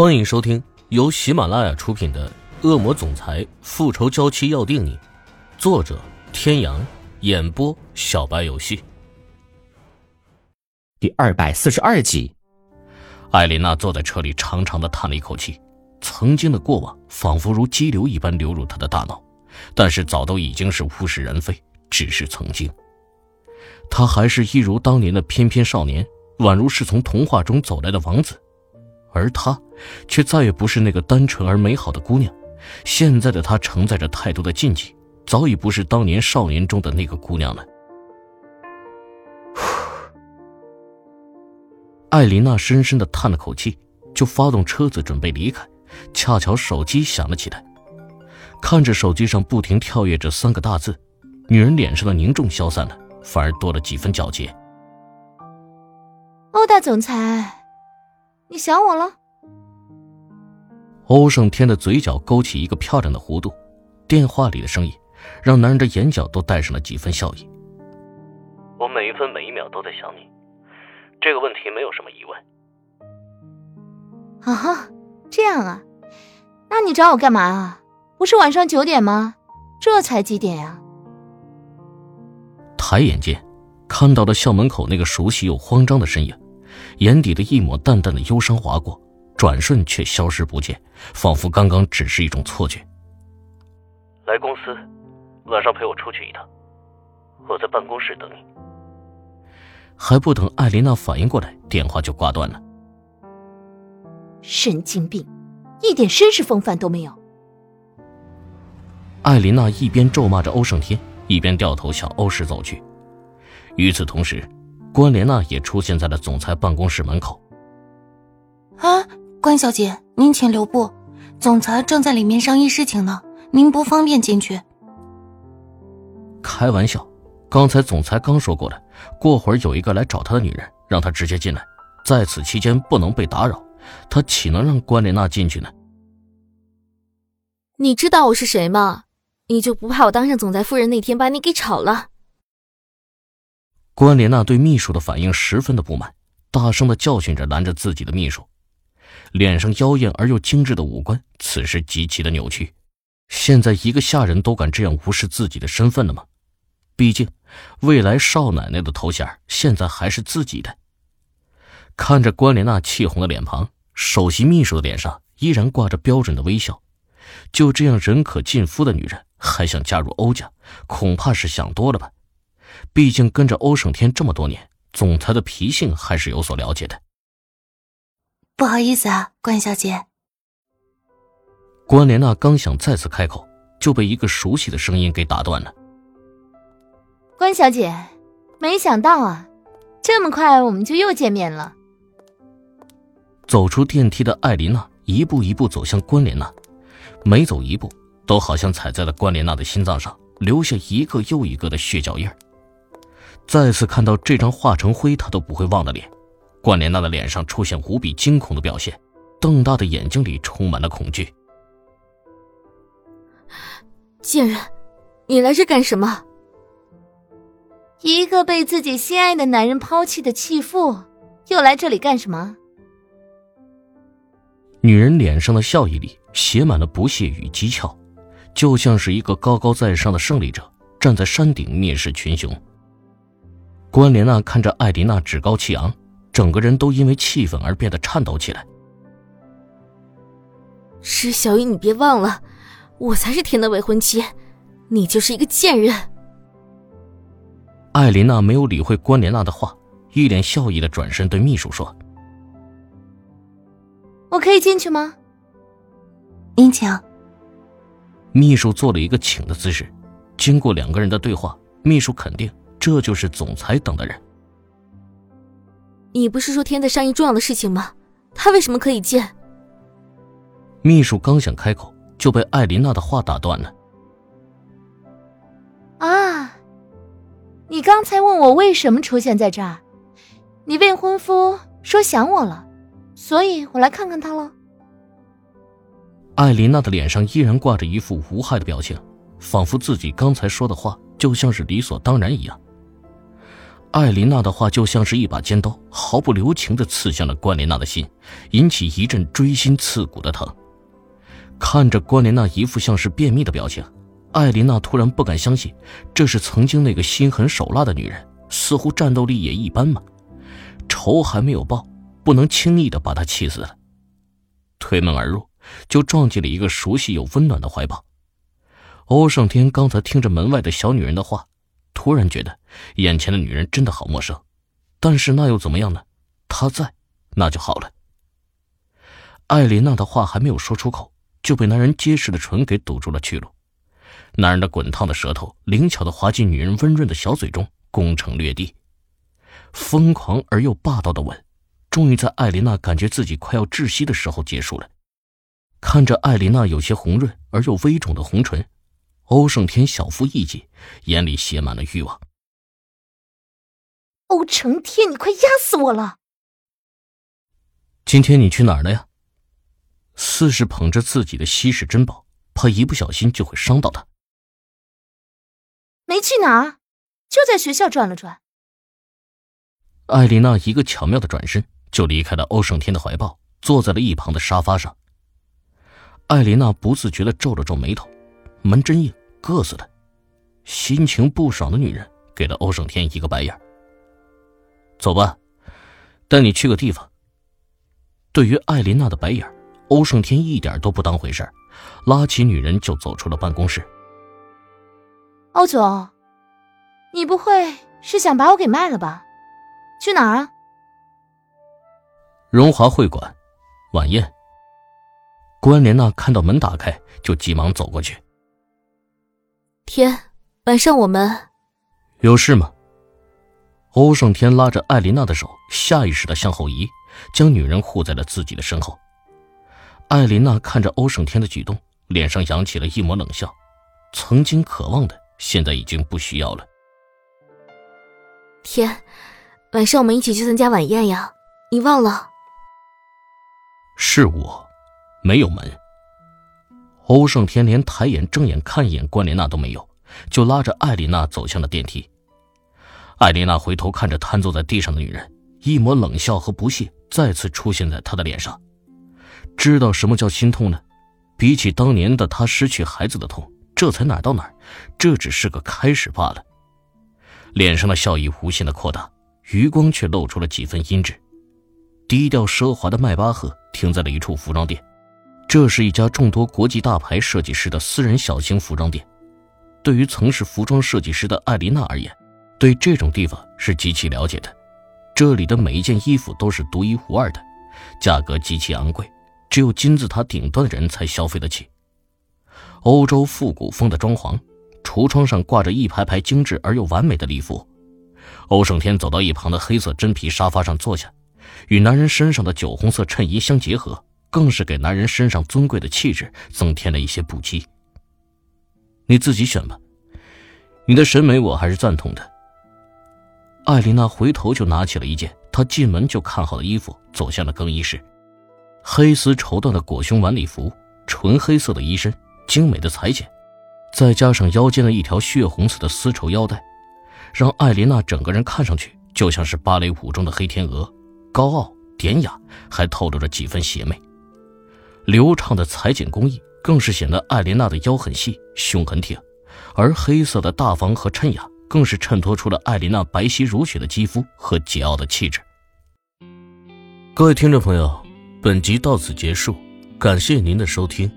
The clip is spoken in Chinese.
欢迎收听由喜马拉雅出品的《恶魔总裁复仇娇妻要定你》，作者：天阳，演播：小白游戏。第二百四十二集，艾琳娜坐在车里，长长的叹了一口气。曾经的过往仿佛如激流一般流入她的大脑，但是早都已经是物是人非，只是曾经。他还是一如当年的翩翩少年，宛如是从童话中走来的王子。而她，却再也不是那个单纯而美好的姑娘。现在的她承载着太多的禁忌，早已不是当年少年中的那个姑娘了。艾琳娜深深的叹了口气，就发动车子准备离开。恰巧手机响了起来，看着手机上不停跳跃着三个大字，女人脸上的凝重消散了，反而多了几分皎洁。欧大总裁。你想我了？欧胜天的嘴角勾起一个漂亮的弧度，电话里的声音让男人的眼角都带上了几分笑意。我每一分每一秒都在想你，这个问题没有什么疑问。啊哈，这样啊？那你找我干嘛啊？不是晚上九点吗？这才几点呀？抬眼间，看到了校门口那个熟悉又慌张的身影。眼底的一抹淡淡的忧伤划过，转瞬却消失不见，仿佛刚刚只是一种错觉。来公司，晚上陪我出去一趟，我在办公室等你。还不等艾琳娜反应过来，电话就挂断了。神经病，一点绅士风范都没有。艾琳娜一边咒骂着欧胜天，一边掉头向欧氏走去。与此同时。关莲娜也出现在了总裁办公室门口。啊，关小姐，您请留步，总裁正在里面商议事情呢，您不方便进去。开玩笑，刚才总裁刚说过了，过会儿有一个来找他的女人，让他直接进来，在此期间不能被打扰，他岂能让关莲娜进去呢？你知道我是谁吗？你就不怕我当上总裁夫人那天把你给炒了？关莲娜对秘书的反应十分的不满，大声的教训着拦着自己的秘书，脸上妖艳而又精致的五官此时极其的扭曲。现在一个下人都敢这样无视自己的身份了吗？毕竟，未来少奶奶的头衔现在还是自己的。看着关莲娜气红的脸庞，首席秘书的脸上依然挂着标准的微笑。就这样人可尽夫的女人，还想加入欧家，恐怕是想多了吧。毕竟跟着欧胜天这么多年，总裁的脾性还是有所了解的。不好意思啊，关小姐。关莲娜刚想再次开口，就被一个熟悉的声音给打断了。关小姐，没想到啊，这么快我们就又见面了。走出电梯的艾琳娜一步一步走向关莲娜，每走一步都好像踩在了关莲娜的心脏上，留下一个又一个的血脚印儿。再次看到这张化成灰他都不会忘的脸，关莲娜的脸上出现无比惊恐的表现，瞪大的眼睛里充满了恐惧。贱人，你来这干什么？一个被自己心爱的男人抛弃的弃妇，又来这里干什么？女人脸上的笑意里写满了不屑与讥诮，就像是一个高高在上的胜利者站在山顶蔑视群雄。关莲娜看着艾琳娜趾高气昂，整个人都因为气愤而变得颤抖起来。石小雨，你别忘了，我才是天的未婚妻，你就是一个贱人。艾琳娜没有理会关莲娜的话，一脸笑意的转身对秘书说：“我可以进去吗？”您请。秘书做了一个请的姿势。经过两个人的对话，秘书肯定。这就是总裁等的人。你不是说天在商议重要的事情吗？他为什么可以见？秘书刚想开口，就被艾琳娜的话打断了。啊，你刚才问我为什么出现在这儿？你未婚夫说想我了，所以我来看看他了。艾琳娜的脸上依然挂着一副无害的表情，仿佛自己刚才说的话就像是理所当然一样。艾琳娜的话就像是一把尖刀，毫不留情地刺向了关莲娜的心，引起一阵锥心刺骨的疼。看着关莲娜一副像是便秘的表情，艾琳娜突然不敢相信，这是曾经那个心狠手辣的女人，似乎战斗力也一般嘛。仇还没有报，不能轻易的把她气死了。推门而入，就撞进了一个熟悉又温暖的怀抱。欧胜天刚才听着门外的小女人的话。突然觉得眼前的女人真的好陌生，但是那又怎么样呢？她在，那就好了。艾琳娜的话还没有说出口，就被男人结实的唇给堵住了去路。男人的滚烫的舌头灵巧的滑进女人温润的小嘴中，攻城略地。疯狂而又霸道的吻，终于在艾琳娜感觉自己快要窒息的时候结束了。看着艾琳娜有些红润而又微肿的红唇。欧胜天小腹一紧，眼里写满了欲望。欧成天，你快压死我了！今天你去哪儿了呀？似是捧着自己的稀世珍宝，怕一不小心就会伤到他。没去哪儿，就在学校转了转。艾琳娜一个巧妙的转身，就离开了欧胜天的怀抱，坐在了一旁的沙发上。艾琳娜不自觉的皱了皱眉头，门真硬。硌死的，心情不爽的女人给了欧胜天一个白眼。走吧，带你去个地方。对于艾琳娜的白眼，欧胜天一点都不当回事拉起女人就走出了办公室。欧总，你不会是想把我给卖了吧？去哪儿啊？荣华会馆，晚宴。关莲娜看到门打开，就急忙走过去。天，晚上我们有事吗？欧胜天拉着艾琳娜的手，下意识的向后移，将女人护在了自己的身后。艾琳娜看着欧胜天的举动，脸上扬起了一抹冷笑。曾经渴望的，现在已经不需要了。天，晚上我们一起去参加晚宴呀，你忘了？是我，没有门。欧胜天连抬眼正眼看一眼关莲娜都没有，就拉着艾丽娜走向了电梯。艾丽娜回头看着瘫坐在地上的女人，一抹冷笑和不屑再次出现在她的脸上。知道什么叫心痛呢？比起当年的她失去孩子的痛，这才哪到哪？这只是个开始罢了。脸上的笑意无限的扩大，余光却露出了几分阴鸷。低调奢华的迈巴赫停在了一处服装店。这是一家众多国际大牌设计师的私人小型服装店。对于曾是服装设计师的艾琳娜而言，对这种地方是极其了解的。这里的每一件衣服都是独一无二的，价格极其昂贵，只有金字塔顶端的人才消费得起。欧洲复古风的装潢，橱窗上挂着一排排精致而又完美的礼服。欧胜天走到一旁的黑色真皮沙发上坐下，与男人身上的酒红色衬衣相结合。更是给男人身上尊贵的气质增添了一些不羁。你自己选吧，你的审美我还是赞同的。艾琳娜回头就拿起了一件她进门就看好的衣服，走向了更衣室。黑丝绸缎的裹胸晚礼服，纯黑色的衣身，精美的裁剪，再加上腰间的一条血红色的丝绸腰带，让艾琳娜整个人看上去就像是芭蕾舞中的黑天鹅，高傲典雅，还透露着几分邪魅。流畅的裁剪工艺更是显得艾琳娜的腰很细，胸很挺，而黑色的大方和衬雅更是衬托出了艾琳娜白皙如雪的肌肤和桀骜的气质。各位听众朋友，本集到此结束，感谢您的收听。